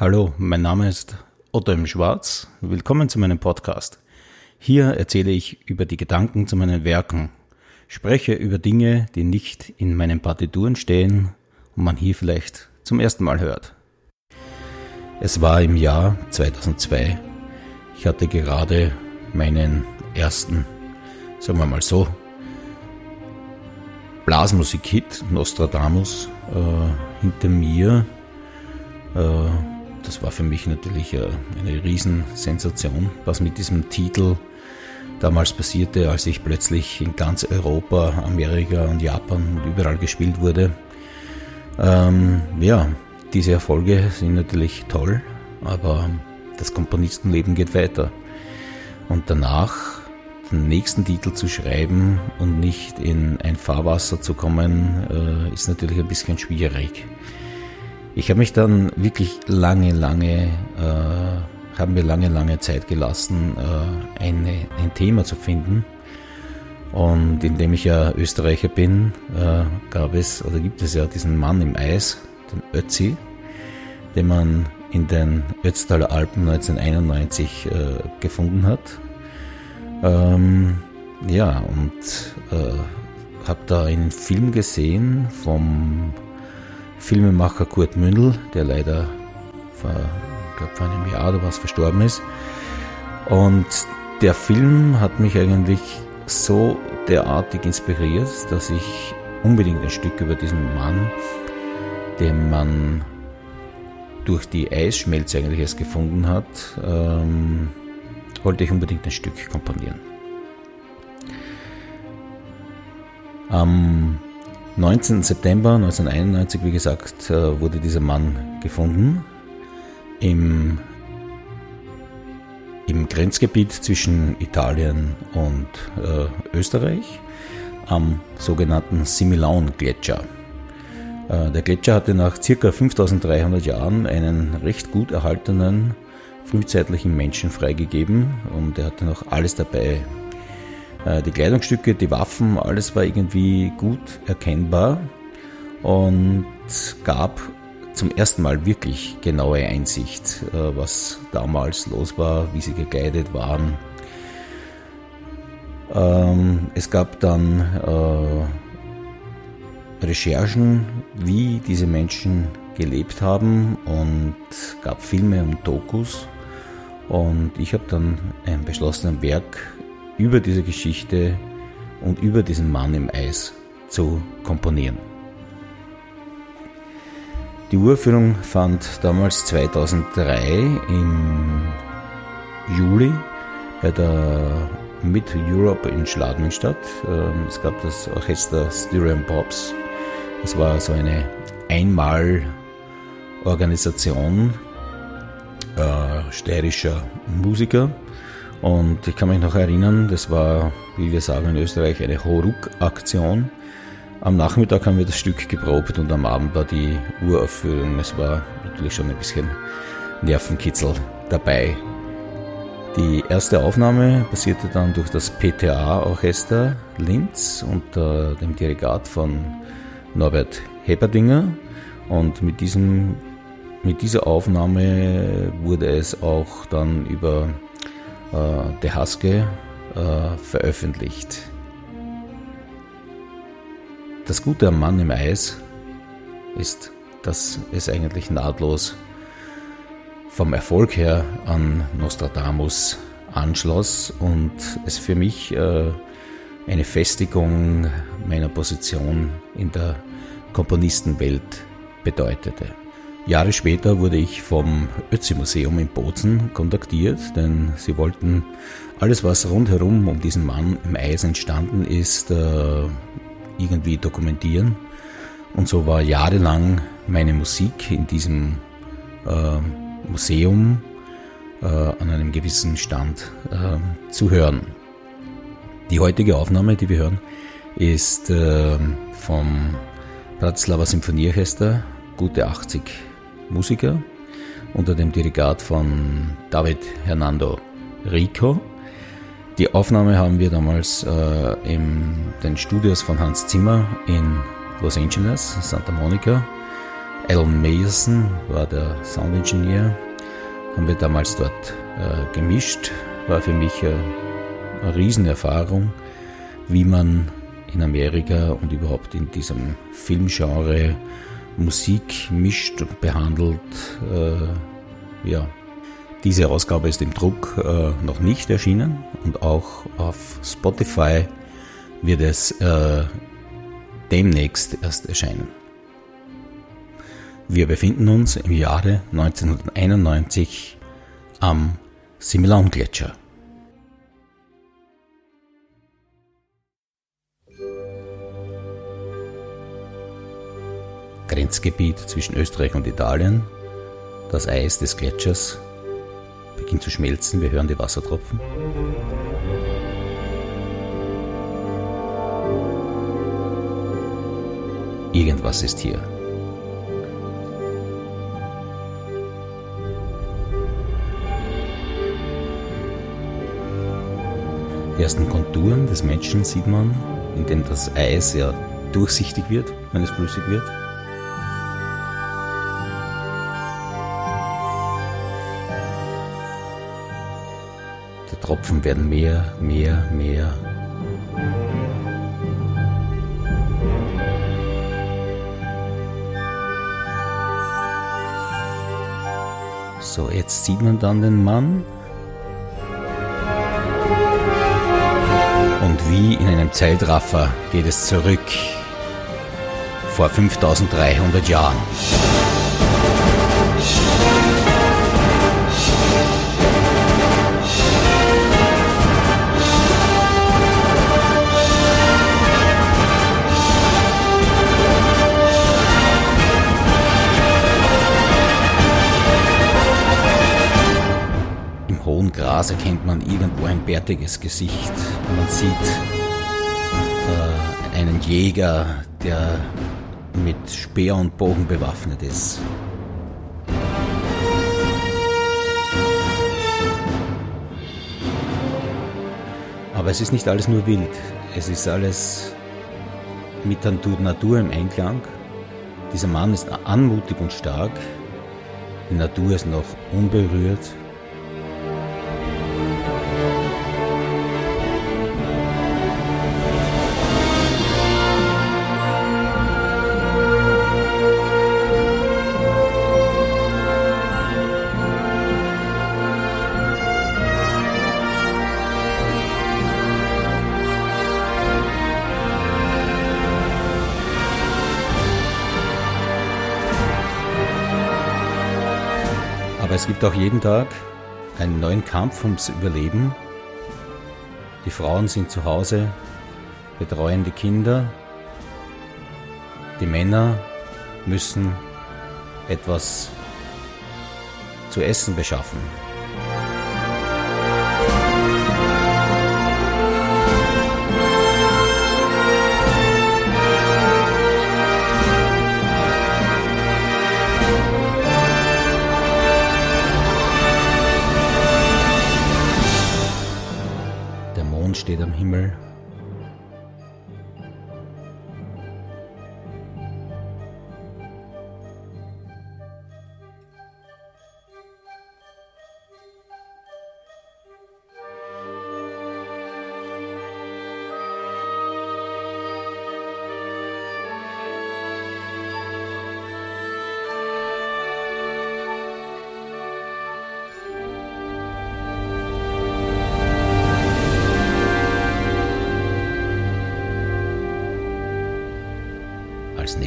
Hallo, mein Name ist Otto M. Schwarz. Willkommen zu meinem Podcast. Hier erzähle ich über die Gedanken zu meinen Werken, spreche über Dinge, die nicht in meinen Partituren stehen und man hier vielleicht zum ersten Mal hört. Es war im Jahr 2002. Ich hatte gerade meinen ersten, sagen wir mal so, Blasmusik-Hit Nostradamus äh, hinter mir. Äh, das war für mich natürlich äh, eine Riesensensation, was mit diesem Titel damals passierte, als ich plötzlich in ganz Europa, Amerika und Japan und überall gespielt wurde. Ähm, ja, diese Erfolge sind natürlich toll, aber das Komponistenleben geht weiter. Und danach den nächsten Titel zu schreiben und nicht in ein Fahrwasser zu kommen, äh, ist natürlich ein bisschen schwierig. Ich habe mich dann wirklich lange, lange, äh, haben mir lange, lange Zeit gelassen, äh, eine, ein Thema zu finden. Und indem ich ja Österreicher bin, äh, gab es oder gibt es ja diesen Mann im Eis, den Ötzi, den man in den Ötztaler Alpen 1991 äh, gefunden hat. Ähm, ja, und äh, habe da einen Film gesehen vom Filmemacher Kurt Mündel, der leider vor, glaub, vor einem Jahr oder was verstorben ist. Und der Film hat mich eigentlich so derartig inspiriert, dass ich unbedingt ein Stück über diesen Mann, den man durch die Eisschmelze eigentlich erst gefunden hat, ähm, wollte ich unbedingt ein Stück komponieren. Am 19. September 1991, wie gesagt, äh, wurde dieser Mann gefunden im, im Grenzgebiet zwischen Italien und äh, Österreich am sogenannten Similaun-Gletscher. Äh, der Gletscher hatte nach ca. 5300 Jahren einen recht gut erhaltenen frühzeitlichen Menschen freigegeben und er hatte noch alles dabei. Äh, die Kleidungsstücke, die Waffen, alles war irgendwie gut erkennbar und gab zum ersten Mal wirklich genaue Einsicht, äh, was damals los war, wie sie gekleidet waren. Ähm, es gab dann äh, Recherchen, wie diese Menschen gelebt haben und gab Filme und Dokus. Und ich habe dann ein beschlossenes Werk über diese Geschichte und über diesen Mann im Eis zu komponieren. Die Uraufführung fand damals 2003 im Juli bei der Mid Europe in Schladming statt. Ähm, es gab das Orchester Styrian Pops. Das war so eine Einmalorganisation äh, steirischer Musiker und ich kann mich noch erinnern, das war, wie wir sagen in Österreich, eine Horuk-Aktion. Am Nachmittag haben wir das Stück geprobt und am Abend war die Uraufführung. Es war natürlich schon ein bisschen Nervenkitzel dabei. Die erste Aufnahme passierte dann durch das PTA-Orchester Linz unter dem Dirigat von Norbert Heberdinger. Und mit, diesem, mit dieser Aufnahme wurde es auch dann über äh, De Haske äh, veröffentlicht. Das Gute am Mann im Eis ist, dass es eigentlich nahtlos vom Erfolg her an Nostradamus anschloss und es für mich äh, eine Festigung meiner Position in der Komponistenwelt bedeutete. Jahre später wurde ich vom Ötzi-Museum in Bozen kontaktiert, denn sie wollten alles, was rundherum um diesen Mann im Eis entstanden ist, äh, irgendwie dokumentieren. Und so war jahrelang meine Musik in diesem äh, Museum äh, an einem gewissen Stand zu hören. Die heutige Aufnahme, die wir hören, ist vom Bratislava Symphonieorchester, gute 80 Musiker unter dem Dirigat von David Hernando Rico. Die Aufnahme haben wir damals äh, in den Studios von Hans Zimmer in Los Angeles, Santa Monica, Alan Mayerson war der Soundingenieur. Haben wir damals dort äh, gemischt. War für mich äh, eine Riesenerfahrung, wie man in Amerika und überhaupt in diesem Filmgenre Musik mischt und behandelt. Äh, ja, diese Ausgabe ist im Druck äh, noch nicht erschienen und auch auf Spotify wird es äh, demnächst erst erscheinen. Wir befinden uns im Jahre 1991 am Similaun-Gletscher. Grenzgebiet zwischen Österreich und Italien. Das Eis des Gletschers beginnt zu schmelzen. Wir hören die Wassertropfen. Irgendwas ist hier. Die ersten Konturen des Menschen sieht man, indem das Eis ja durchsichtig wird, wenn es flüssig wird. Die Tropfen werden mehr, mehr, mehr. So, jetzt sieht man dann den Mann. Und wie in einem Zeitraffer geht es zurück vor 5300 Jahren. Erkennt man irgendwo ein bärtiges Gesicht. Man sieht äh, einen Jäger, der mit Speer und Bogen bewaffnet ist. Aber es ist nicht alles nur wild. Es ist alles mit der Natur im Einklang. Dieser Mann ist anmutig und stark. Die Natur ist noch unberührt. Es gibt auch jeden Tag einen neuen Kampf ums Überleben. Die Frauen sind zu Hause, betreuen die Kinder. Die Männer müssen etwas zu essen beschaffen.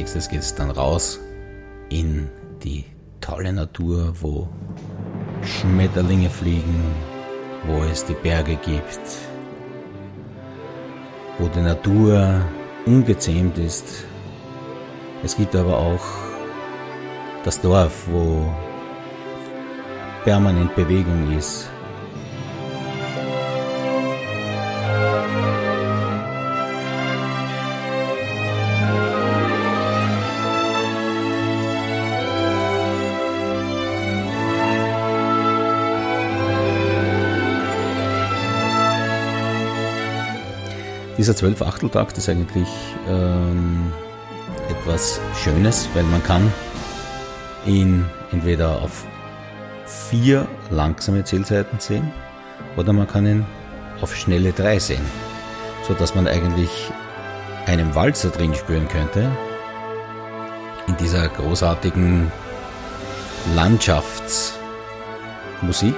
Nächstes geht es dann raus in die tolle Natur, wo Schmetterlinge fliegen, wo es die Berge gibt, wo die Natur ungezähmt ist. Es gibt aber auch das Dorf, wo permanent Bewegung ist, Dieser Zwölf-Achteltakt ist eigentlich ähm, etwas Schönes, weil man kann ihn entweder auf vier langsame Zählzeiten sehen oder man kann ihn auf schnelle drei sehen, sodass man eigentlich einen Walzer drin spüren könnte in dieser großartigen Landschaftsmusik.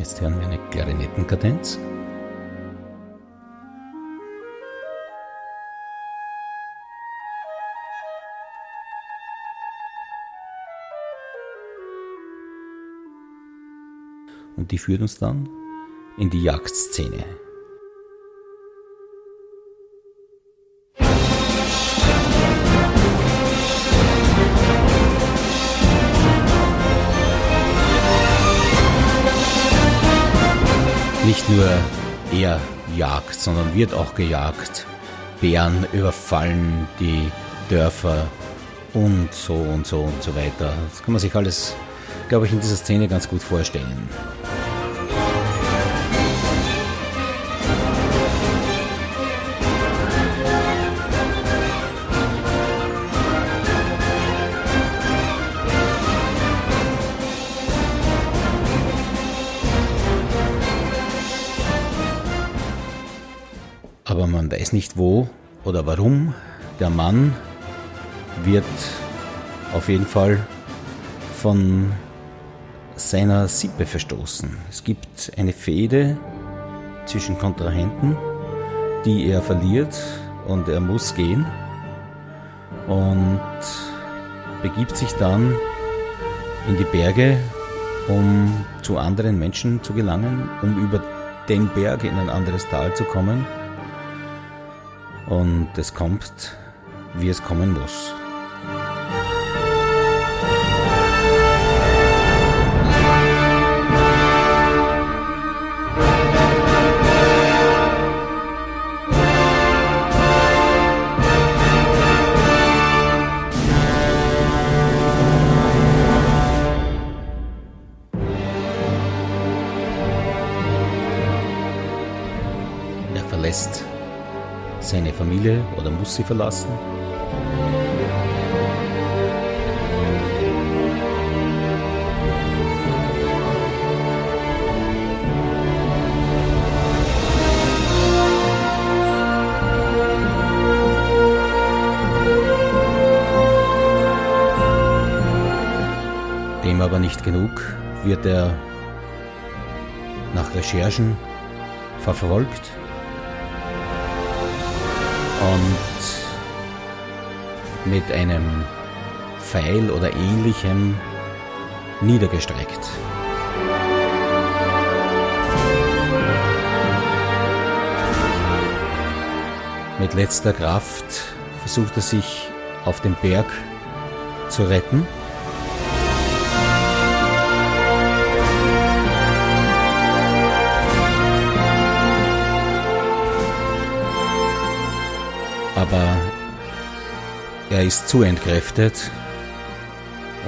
Jetzt hören wir eine Klarinettenkadenz. Und die führt uns dann in die Jagdszene. Nur er jagt, sondern wird auch gejagt. Bären überfallen die Dörfer und so und so und so weiter. Das kann man sich alles, glaube ich, in dieser Szene ganz gut vorstellen. Weiß nicht wo oder warum. Der Mann wird auf jeden Fall von seiner Sippe verstoßen. Es gibt eine Fehde zwischen Kontrahenten, die er verliert und er muss gehen und begibt sich dann in die Berge, um zu anderen Menschen zu gelangen, um über den Berg in ein anderes Tal zu kommen und es kommt, wie es kommen muss. Muss sie verlassen? Dem aber nicht genug wird er nach Recherchen verfolgt und mit einem Pfeil oder ähnlichem niedergestreckt. Mit letzter Kraft versucht er sich auf den Berg zu retten. Aber er ist zu entkräftet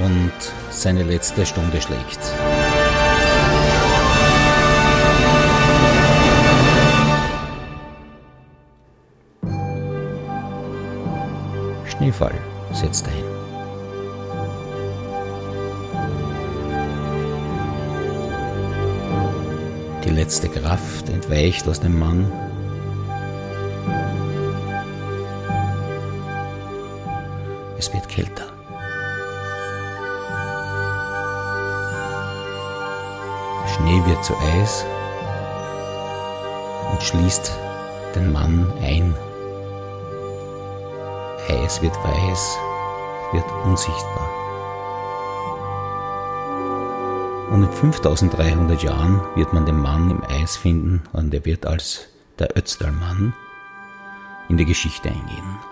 und seine letzte Stunde schlägt. Schneefall setzt ein. Die letzte Kraft entweicht aus dem Mann kälter. Schnee wird zu Eis und schließt den Mann ein. Eis wird weiß, wird unsichtbar. Und in 5300 Jahren wird man den Mann im Eis finden und er wird als der Ötztalmann in die Geschichte eingehen.